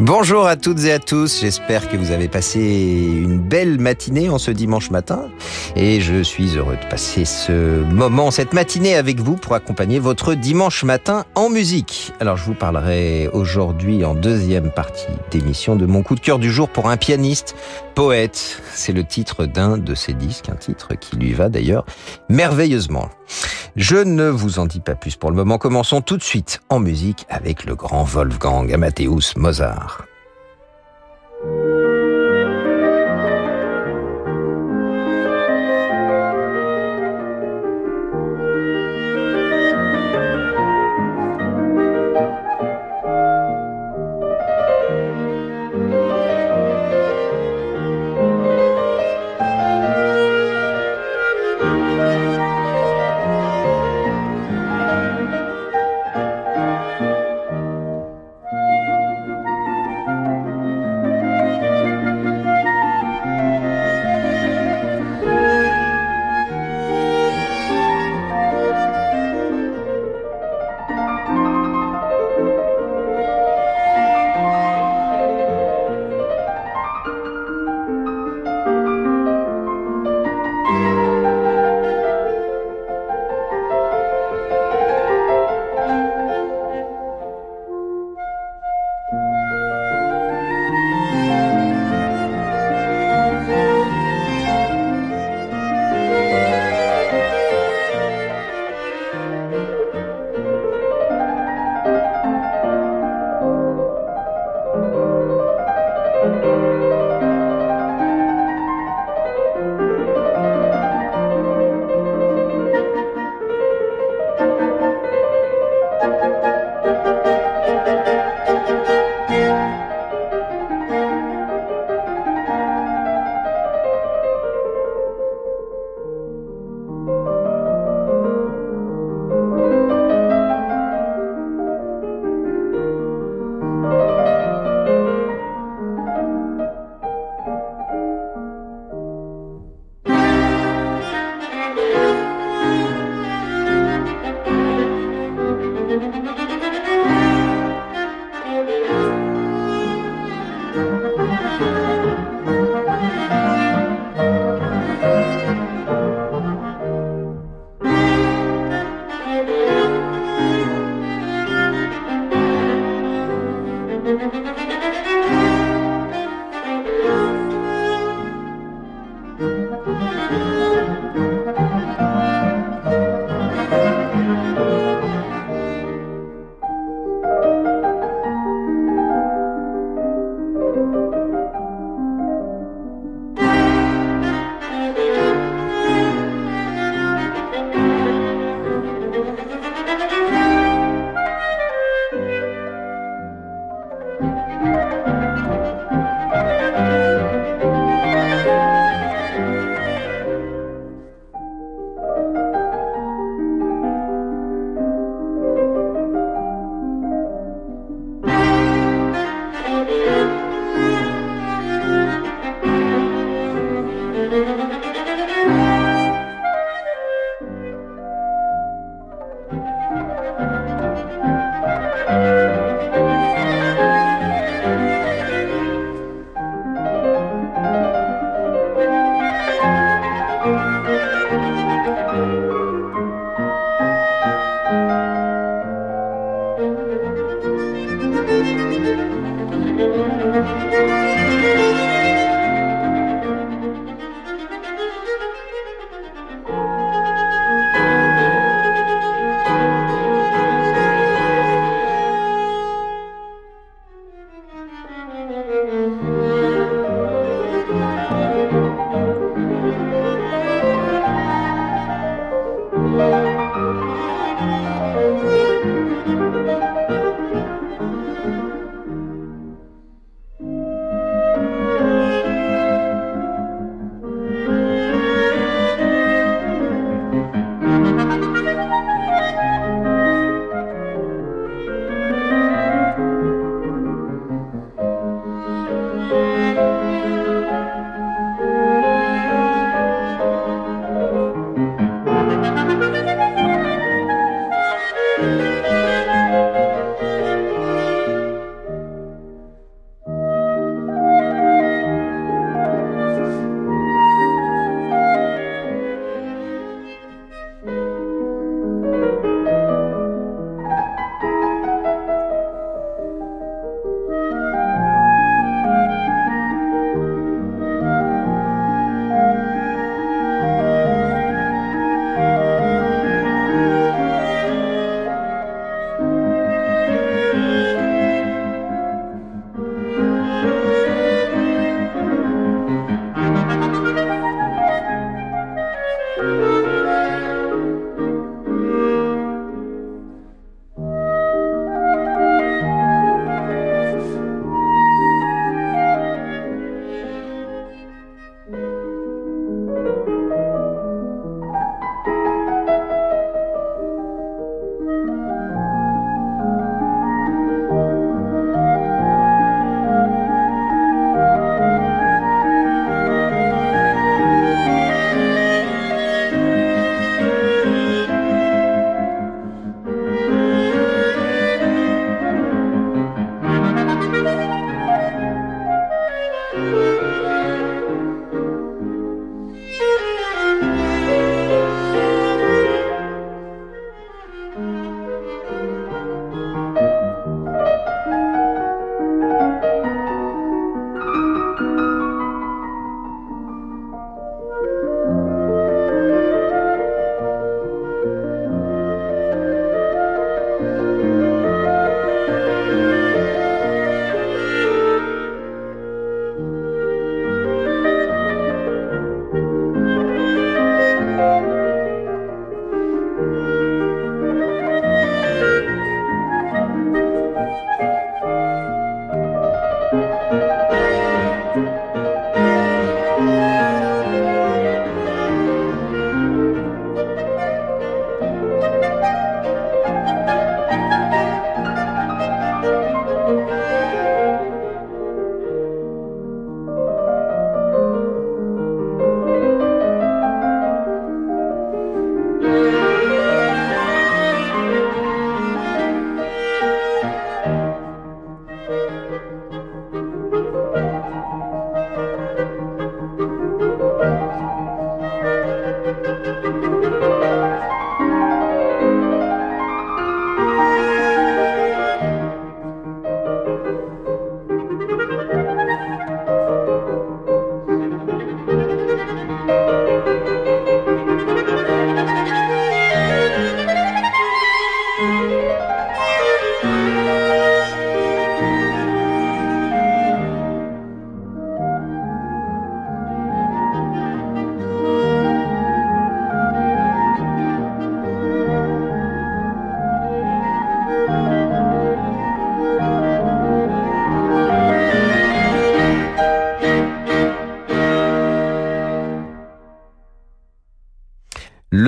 Bonjour à toutes et à tous, j'espère que vous avez passé une belle matinée en ce dimanche matin et je suis heureux de passer ce moment, cette matinée avec vous pour accompagner votre dimanche matin en musique. Alors je vous parlerai aujourd'hui en deuxième partie d'émission de mon coup de cœur du jour pour un pianiste, poète. C'est le titre d'un de ses disques, un titre qui lui va d'ailleurs merveilleusement. Je ne vous en dis pas plus pour le moment. Commençons tout de suite en musique avec le grand Wolfgang Amadeus Mozart. Música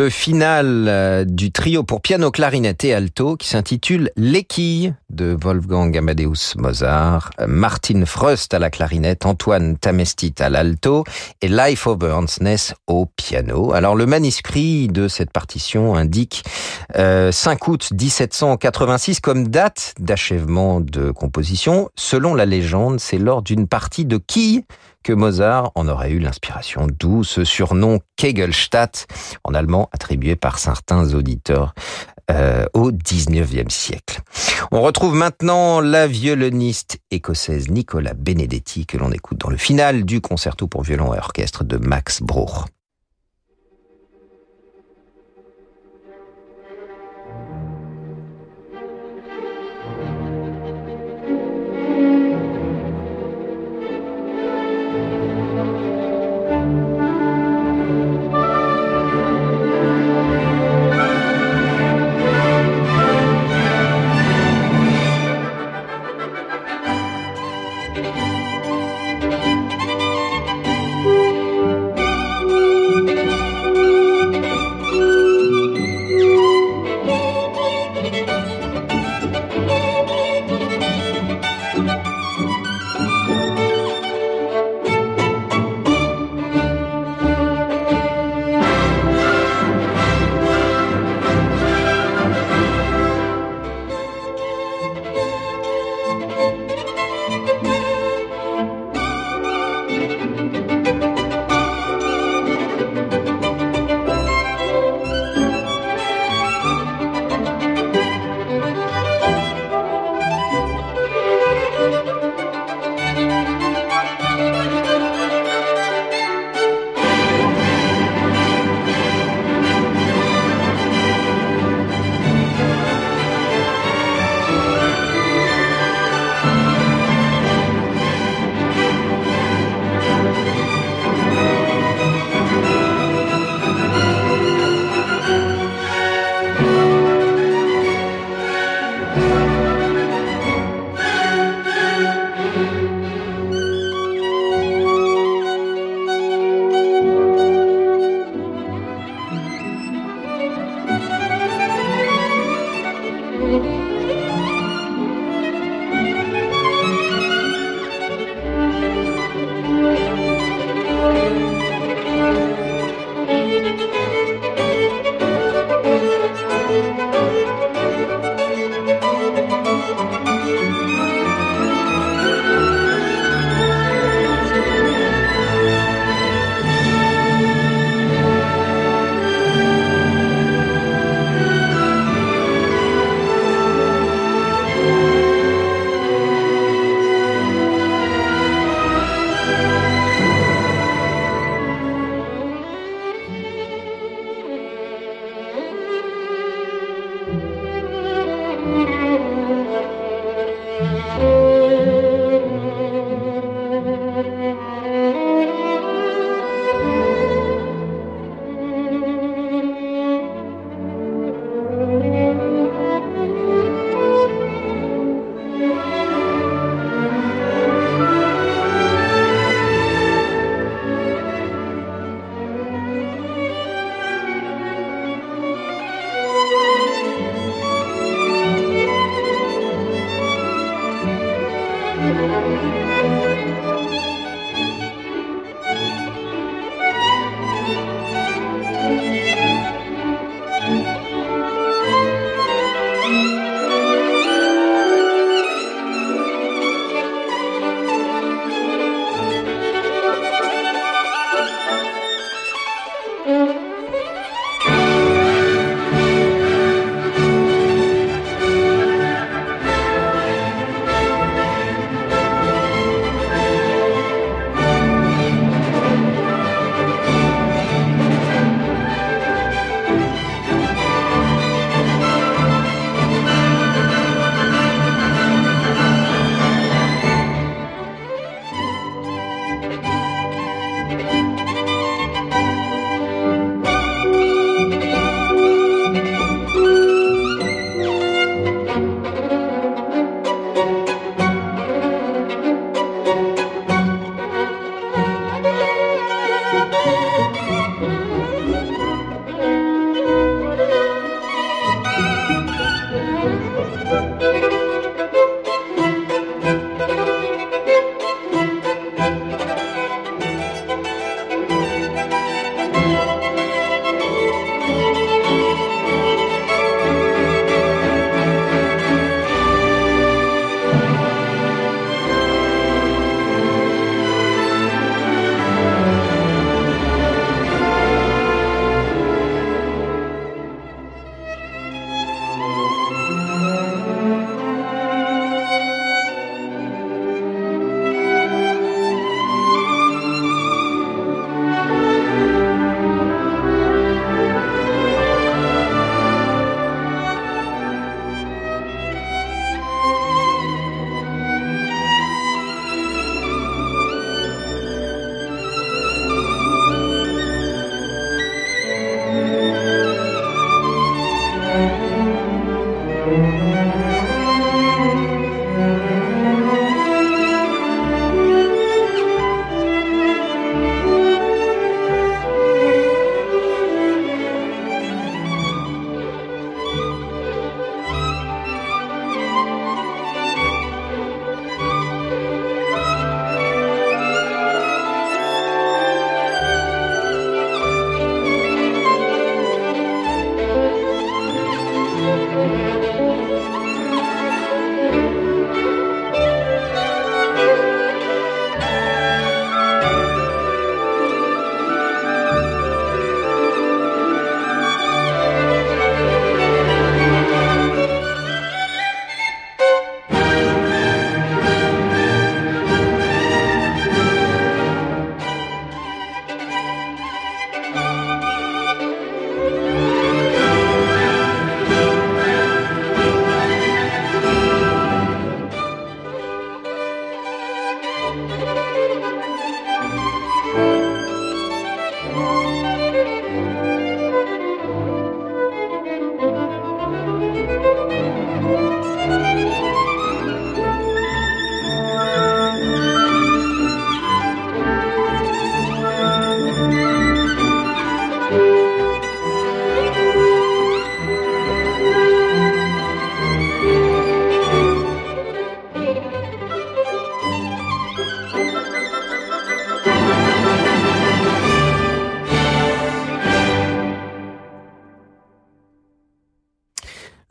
le final euh, du trio pour piano, clarinette et alto qui s'intitule L'équille de Wolfgang Amadeus Mozart, Martin Frost à la clarinette, Antoine Tamestit à l'alto et Life of Ernstness au piano. Alors le manuscrit de cette partition indique 5 euh, août 1786 comme date d'achèvement de composition. Selon la légende, c'est lors d'une partie de quilles que Mozart en aurait eu l'inspiration, d'où ce surnom Kegelstadt, en allemand attribué par certains auditeurs euh, au XIXe siècle. On retrouve maintenant la violoniste écossaise Nicola Benedetti que l'on écoute dans le final du concerto pour violon et orchestre de Max Bruch.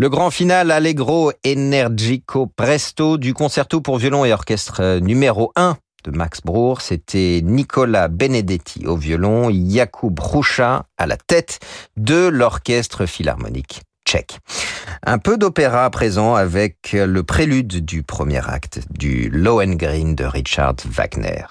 Le grand final Allegro Energico Presto du concerto pour violon et orchestre euh, numéro 1 de Max Bruch, c'était Nicolas Benedetti au violon, Jakub Hrucha à la tête de l'orchestre philharmonique tchèque. Un peu d'opéra à présent avec le prélude du premier acte du Lohengrin de Richard Wagner.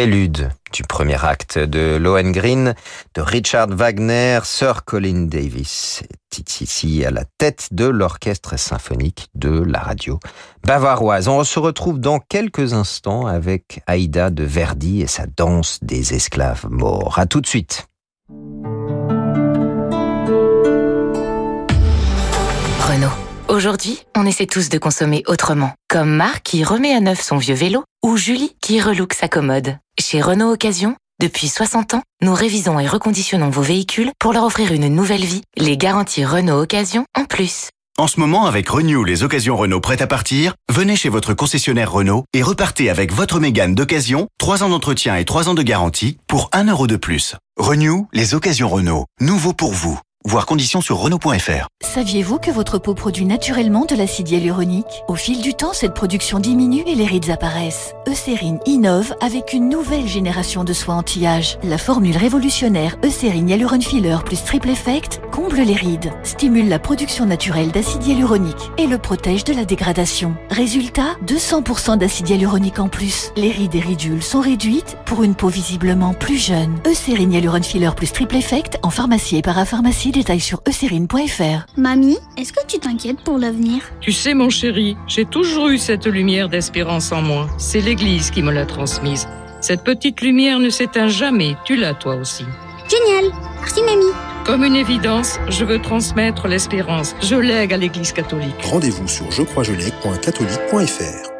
Prélude du premier acte de Lohengrin, de Richard Wagner, Sir Colin Davis ici à la tête de l'orchestre symphonique de la radio bavaroise. On se retrouve dans quelques instants avec Aïda de Verdi et sa danse des esclaves morts. À tout de suite. Aujourd'hui, on essaie tous de consommer autrement. Comme Marc qui remet à neuf son vieux vélo ou Julie qui relook sa commode. Chez Renault Occasion, depuis 60 ans, nous révisons et reconditionnons vos véhicules pour leur offrir une nouvelle vie. Les garanties Renault Occasion en plus. En ce moment, avec Renew, les occasions Renault prêtes à partir, venez chez votre concessionnaire Renault et repartez avec votre Mégane d'occasion, 3 ans d'entretien et 3 ans de garantie pour 1 euro de plus. Renew, les occasions Renault. Nouveau pour vous. Voir conditions sur Renault.fr. Saviez-vous que votre peau produit naturellement de l'acide hyaluronique? Au fil du temps, cette production diminue et les rides apparaissent. Eucérine innove avec une nouvelle génération de soins anti-âge. La formule révolutionnaire Eucérine Hyaluron Filler plus Triple Effect comble les rides, stimule la production naturelle d'acide hyaluronique et le protège de la dégradation. Résultat 200% d'acide hyaluronique en plus. Les rides et ridules sont réduites pour une peau visiblement plus jeune. Eucérine Hyaluron Filler plus Triple Effect en pharmacie et parapharmacie détails sur eucérine.fr. Mamie, est-ce que tu t'inquiètes pour l'avenir? Tu sais, mon chéri, j'ai toujours eu cette lumière d'espérance en moi. C'est l'Église qui me l'a transmise. Cette petite lumière ne s'éteint jamais. Tu l'as, toi aussi. Génial Merci, mamie. Comme une évidence, je veux transmettre l'espérance. Je lègue à l'Église catholique. Rendez-vous sur jecroisjelègue.catholique.fr.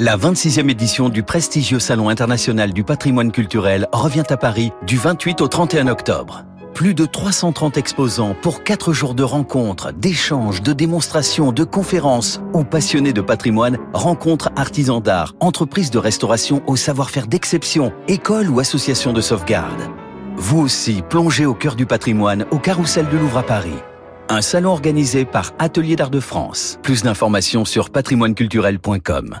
La 26e édition du prestigieux Salon international du patrimoine culturel revient à Paris du 28 au 31 octobre. Plus de 330 exposants pour 4 jours de rencontres, d'échanges, de démonstrations, de conférences où passionnés de patrimoine rencontrent artisans d'art, entreprises de restauration au savoir-faire d'exception, écoles ou associations de sauvegarde. Vous aussi, plongez au cœur du patrimoine au Carrousel de Louvre à Paris. Un salon organisé par Atelier d'Art de France. Plus d'informations sur patrimoineculturel.com.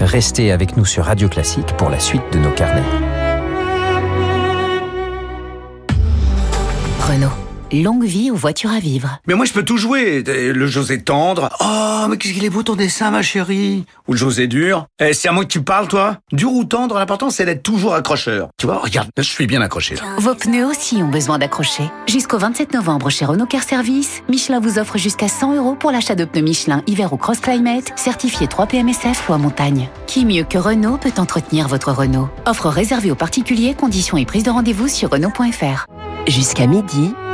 Restez avec nous sur Radio Classique pour la suite de nos carnets. Renault. Longue vie aux voitures à vivre. Mais moi, je peux tout jouer. Le José tendre. Oh, mais qu'est-ce qu'il est beau ton dessin, ma chérie. Ou le José dur. Eh, c'est à moi que tu parles, toi. Dur ou tendre, l'important, c'est d'être toujours accrocheur. Tu vois, regarde, je suis bien accroché, là. Vos pneus aussi ont besoin d'accrocher. Jusqu'au 27 novembre, chez Renault Car Service, Michelin vous offre jusqu'à 100 euros pour l'achat de pneus Michelin hiver ou cross climate, certifiés 3 PMSF ou à montagne. Qui mieux que Renault peut entretenir votre Renault? Offre réservée aux particuliers, conditions et prise de rendez-vous sur Renault.fr. Jusqu'à midi,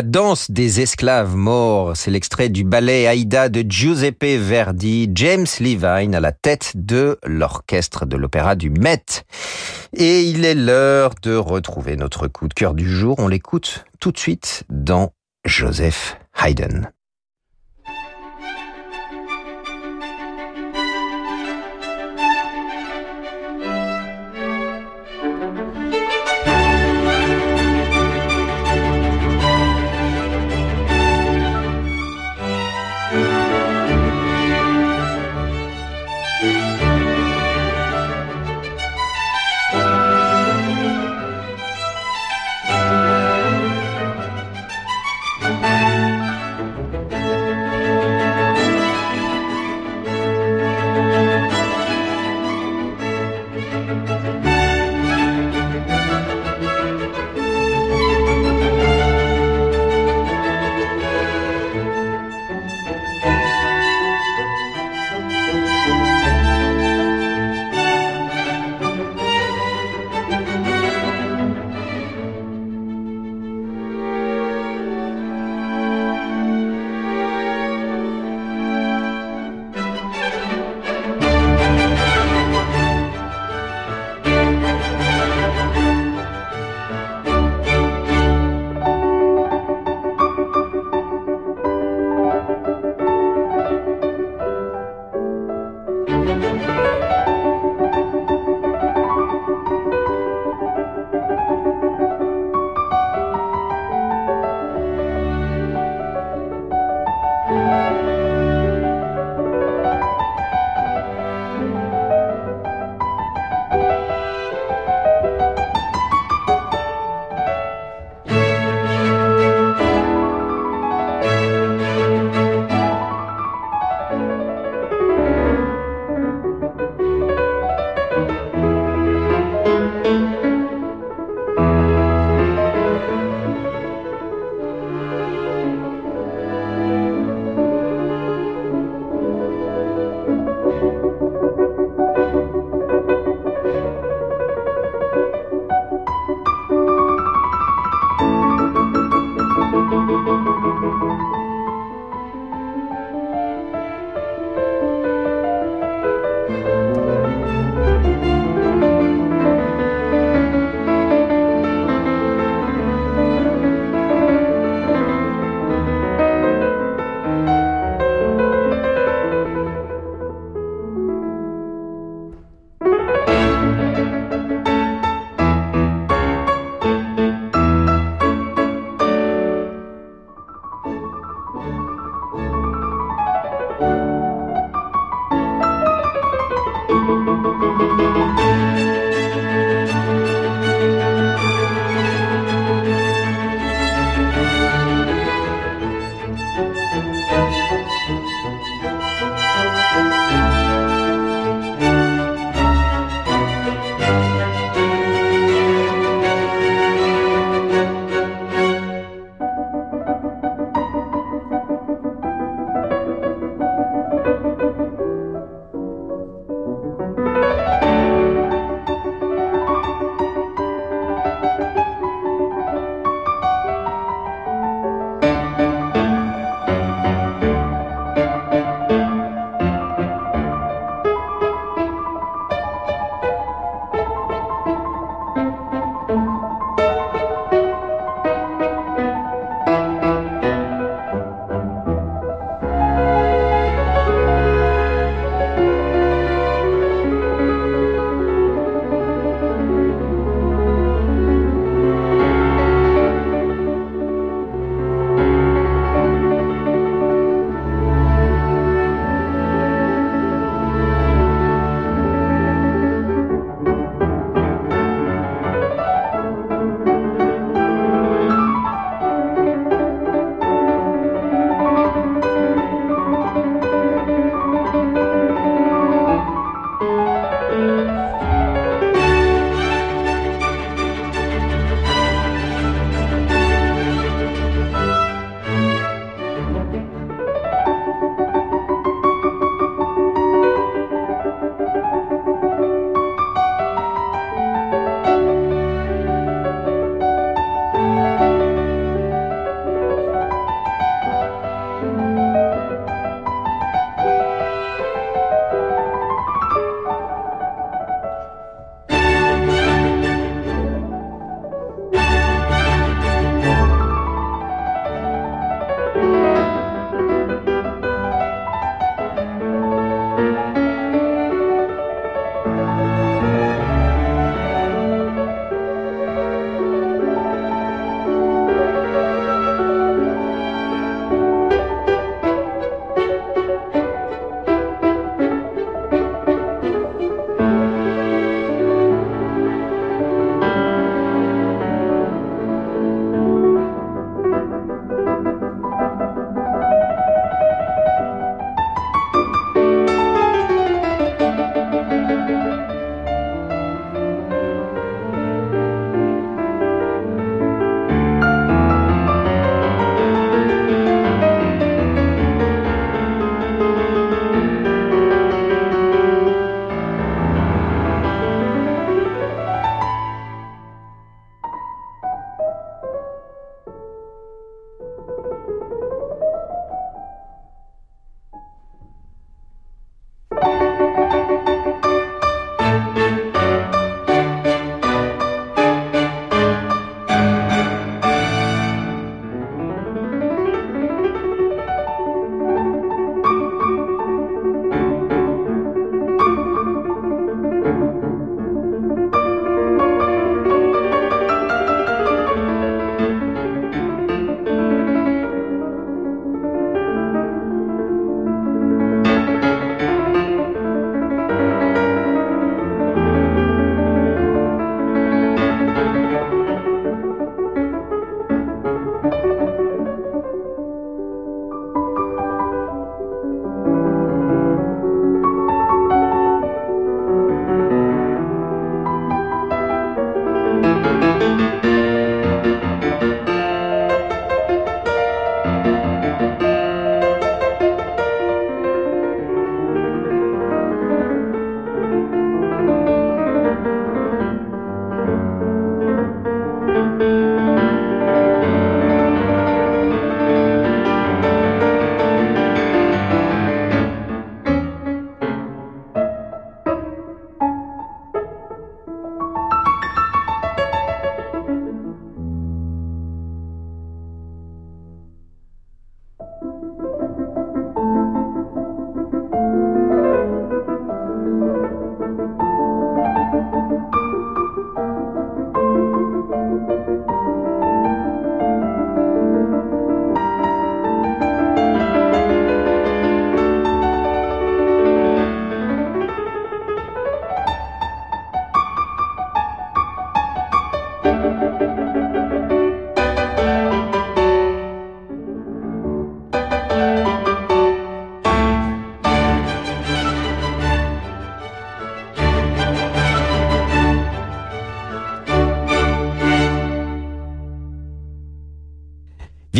La danse des esclaves morts, c'est l'extrait du ballet Aïda de Giuseppe Verdi, James Levine à la tête de l'orchestre de l'opéra du Met. Et il est l'heure de retrouver notre coup de cœur du jour. On l'écoute tout de suite dans Joseph Haydn.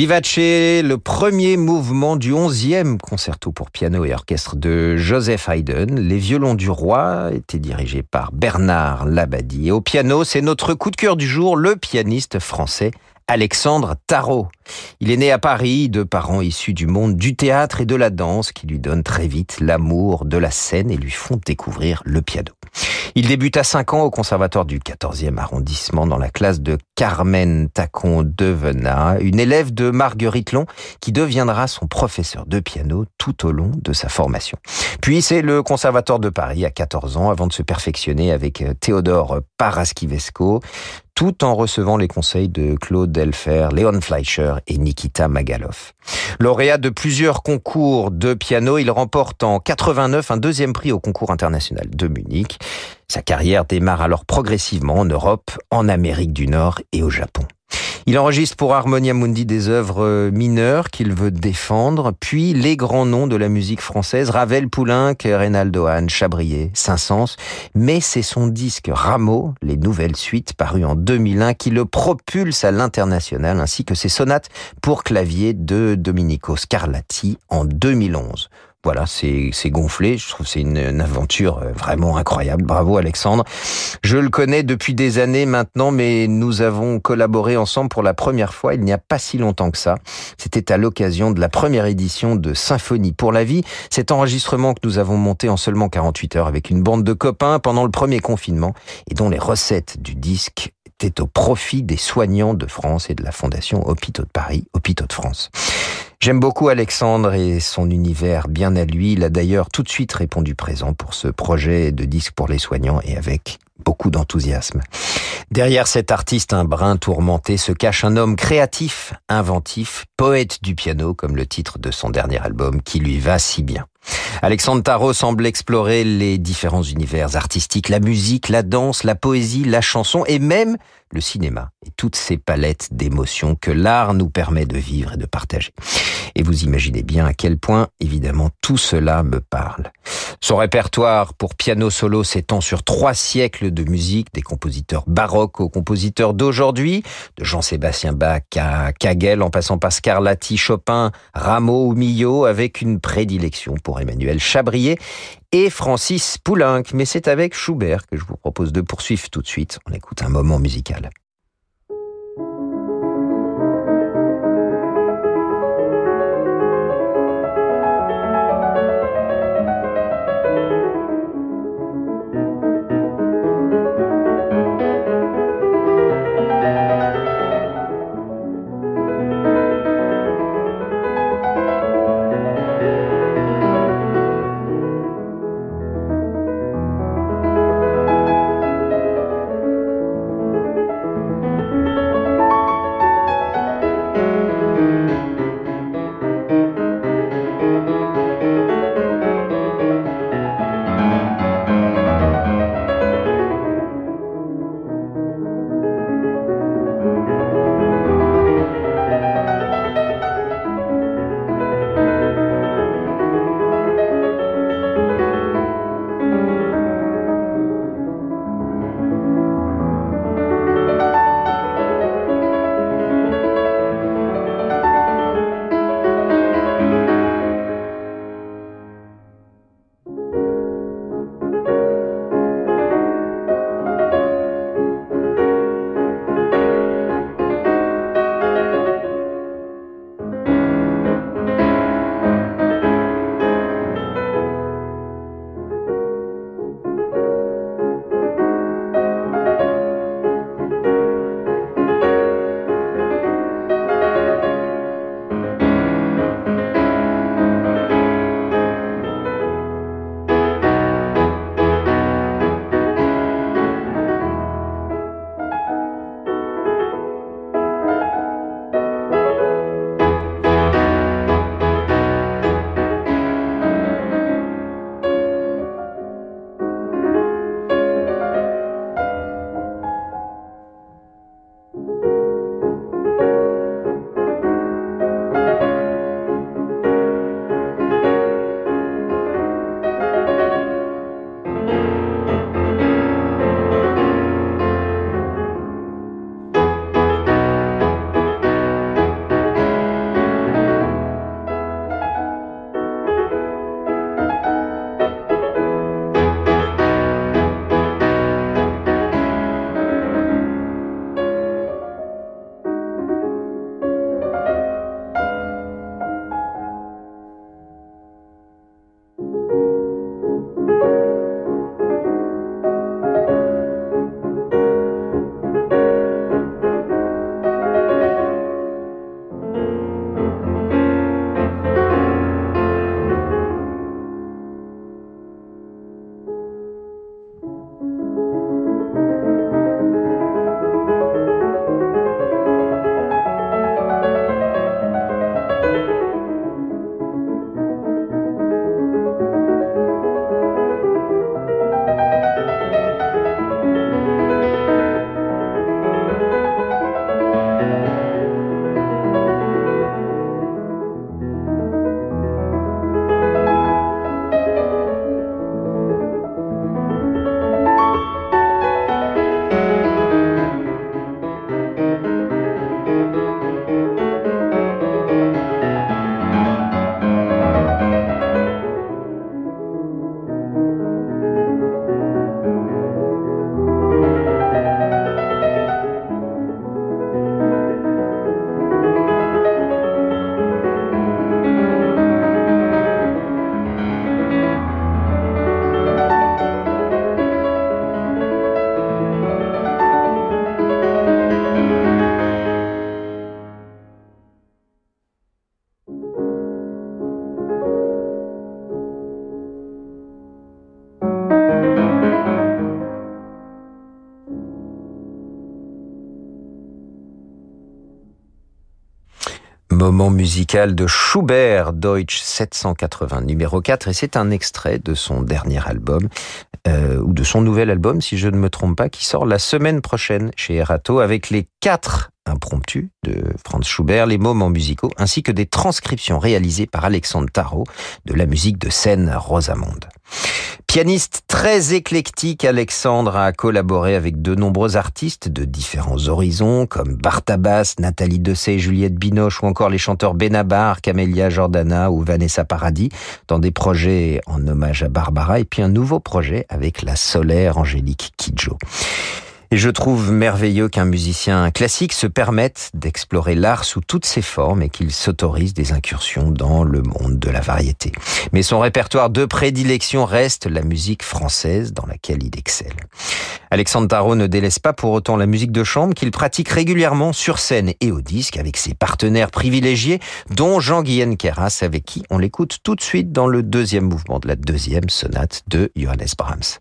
Vivace, le premier mouvement du onzième concerto pour piano et orchestre de Joseph Haydn. Les violons du roi étaient dirigés par Bernard Labadie. Et au piano, c'est notre coup de cœur du jour, le pianiste français Alexandre Tarot. Il est né à Paris de parents issus du monde du théâtre et de la danse qui lui donnent très vite l'amour de la scène et lui font découvrir le piano. Il débute à 5 ans au conservatoire du 14e arrondissement dans la classe de Carmen Tacon Devena, une élève de Marguerite Long qui deviendra son professeur de piano tout au long de sa formation. Puis c'est le conservatoire de Paris à 14 ans avant de se perfectionner avec Théodore Paraskivesco tout en recevant les conseils de Claude Delfer, Léon Fleischer et Nikita Magalov. Lauréat de plusieurs concours de piano, il remporte en 89 un deuxième prix au concours international de Munich. Sa carrière démarre alors progressivement en Europe, en Amérique du Nord et au Japon. Il enregistre pour Harmonia Mundi des œuvres mineures qu'il veut défendre, puis les grands noms de la musique française, Ravel, Poulenc, Reynaldo Hahn, Chabrier, Saint-Saëns, mais c'est son disque Rameau, les nouvelles suites paru en 2001, qui le propulse à l'international, ainsi que ses sonates pour clavier de Domenico Scarlatti en 2011. Voilà, c'est gonflé. Je trouve c'est une, une, aventure euh, vraiment incroyable. Bravo Alexandre. Je le connais depuis des années maintenant, mais nous avons collaboré ensemble pour la première fois il n'y a pas si longtemps que ça. C'était à l'occasion de la première édition de Symphonie pour la vie. Cet enregistrement que nous avons monté en seulement 48 heures avec une bande de copains pendant le premier confinement et dont les recettes du disque étaient au profit des soignants de France et de la Fondation Hôpitaux de Paris, Hôpitaux de France. J'aime beaucoup Alexandre et son univers bien à lui. Il a d'ailleurs tout de suite répondu présent pour ce projet de disque pour les soignants et avec beaucoup d'enthousiasme. Derrière cet artiste un brin tourmenté se cache un homme créatif, inventif, poète du piano, comme le titre de son dernier album qui lui va si bien. Alexandre Tarot semble explorer les différents univers artistiques, la musique, la danse, la poésie, la chanson et même le cinéma et toutes ces palettes d'émotions que l'art nous permet de vivre et de partager. Et vous imaginez bien à quel point, évidemment, tout cela me parle. Son répertoire pour piano solo s'étend sur trois siècles de musique, des compositeurs baroques aux compositeurs d'aujourd'hui, de Jean-Sébastien Bach à Kagel en passant par Scarlatti, Chopin, Rameau ou Millot, avec une prédilection pour Emmanuel Chabrier et Francis Poulenc. Mais c'est avec Schubert que je vous propose de poursuivre tout de suite. On écoute un moment musical. Musical de Schubert, Deutsch 780, numéro 4, et c'est un extrait de son dernier album, euh, ou de son nouvel album, si je ne me trompe pas, qui sort la semaine prochaine chez Erato, avec les quatre impromptus de Franz Schubert, les moments musicaux, ainsi que des transcriptions réalisées par Alexandre Tarot de la musique de scène Rosamonde. Pianiste très éclectique, Alexandre a collaboré avec de nombreux artistes de différents horizons, comme Bartabas, Nathalie Dessay, Juliette Binoche ou encore les chanteurs Benabar, Camélia Jordana ou Vanessa Paradis, dans des projets en hommage à Barbara et puis un nouveau projet avec la solaire Angélique Kidjo. Et je trouve merveilleux qu'un musicien classique se permette d'explorer l'art sous toutes ses formes et qu'il s'autorise des incursions dans le monde de la variété. Mais son répertoire de prédilection reste la musique française dans laquelle il excelle. Alexandre Tarot ne délaisse pas pour autant la musique de chambre qu'il pratique régulièrement sur scène et au disque avec ses partenaires privilégiés, dont Jean-Guyen Keras, avec qui on l'écoute tout de suite dans le deuxième mouvement de la deuxième sonate de Johannes Brahms.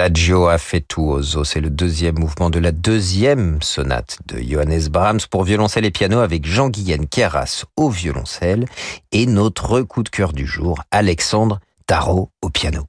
Adagio affettuoso, c'est le deuxième mouvement de la deuxième sonate de Johannes Brahms pour violoncelle et piano avec Jean-Guyen Keras au violoncelle. Et notre coup de cœur du jour, Alexandre Tarot au piano.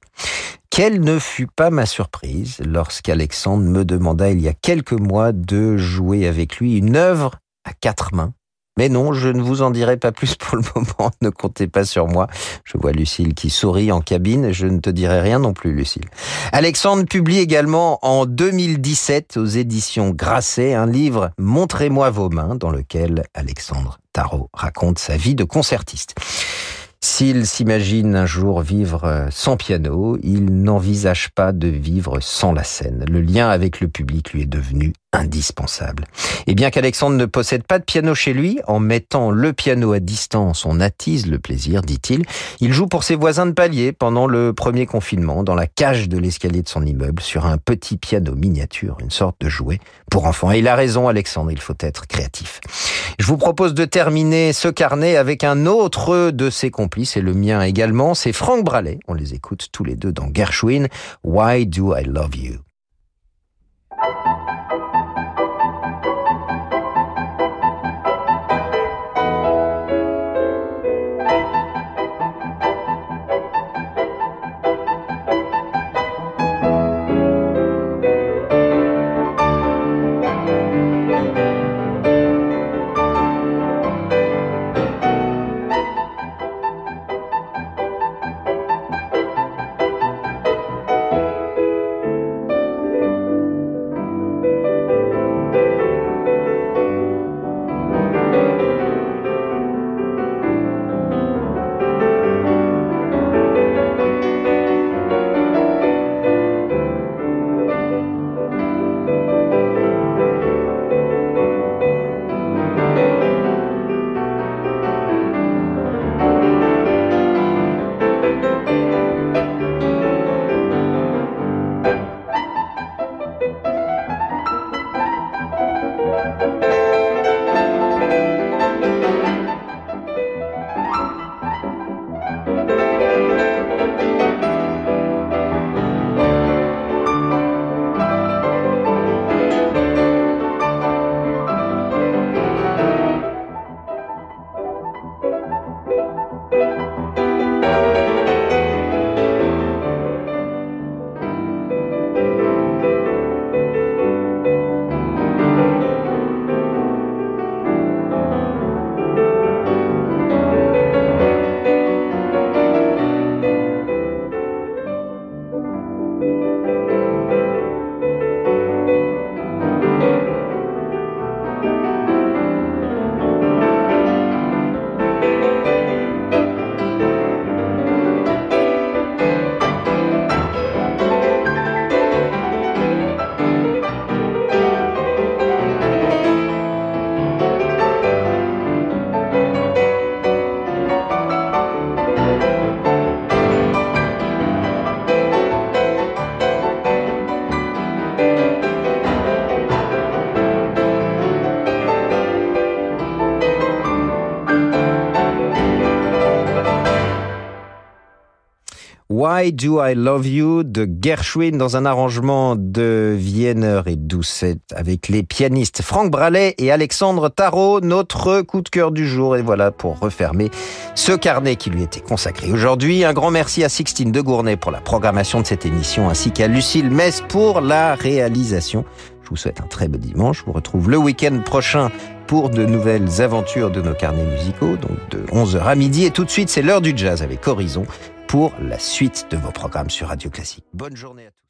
Quelle ne fut pas ma surprise lorsqu'Alexandre me demanda il y a quelques mois de jouer avec lui une œuvre à quatre mains mais non, je ne vous en dirai pas plus pour le moment. Ne comptez pas sur moi. Je vois Lucille qui sourit en cabine. Je ne te dirai rien non plus, Lucille. Alexandre publie également en 2017 aux éditions Grasset un livre Montrez-moi vos mains dans lequel Alexandre Tarot raconte sa vie de concertiste. S'il s'imagine un jour vivre euh, sans piano, il n'envisage pas de vivre sans la scène. Le lien avec le public lui est devenu indispensable. Et bien qu'Alexandre ne possède pas de piano chez lui, en mettant le piano à distance, on attise le plaisir, dit-il. Il joue pour ses voisins de palier pendant le premier confinement, dans la cage de l'escalier de son immeuble, sur un petit piano miniature, une sorte de jouet pour enfants. Et il a raison, Alexandre, il faut être créatif. Je vous propose de terminer ce carnet avec un autre de ses complices, et le mien également, c'est Franck Bralet. On les écoute tous les deux dans Gershwin, Why Do I Love You? Why Do I Love You de Gershwin dans un arrangement de Wiener et Doucet avec les pianistes Franck Bralet et Alexandre Tarot, notre coup de cœur du jour. Et voilà pour refermer ce carnet qui lui était consacré aujourd'hui. Un grand merci à Sixtine de Gournay pour la programmation de cette émission ainsi qu'à Lucille Metz pour la réalisation. Je vous souhaite un très beau dimanche. Je vous retrouve le week-end prochain pour de nouvelles aventures de nos carnets musicaux, donc de 11h à midi. Et tout de suite, c'est l'heure du jazz avec Horizon pour la suite de vos programmes sur Radio Classique. Bonne journée à tous.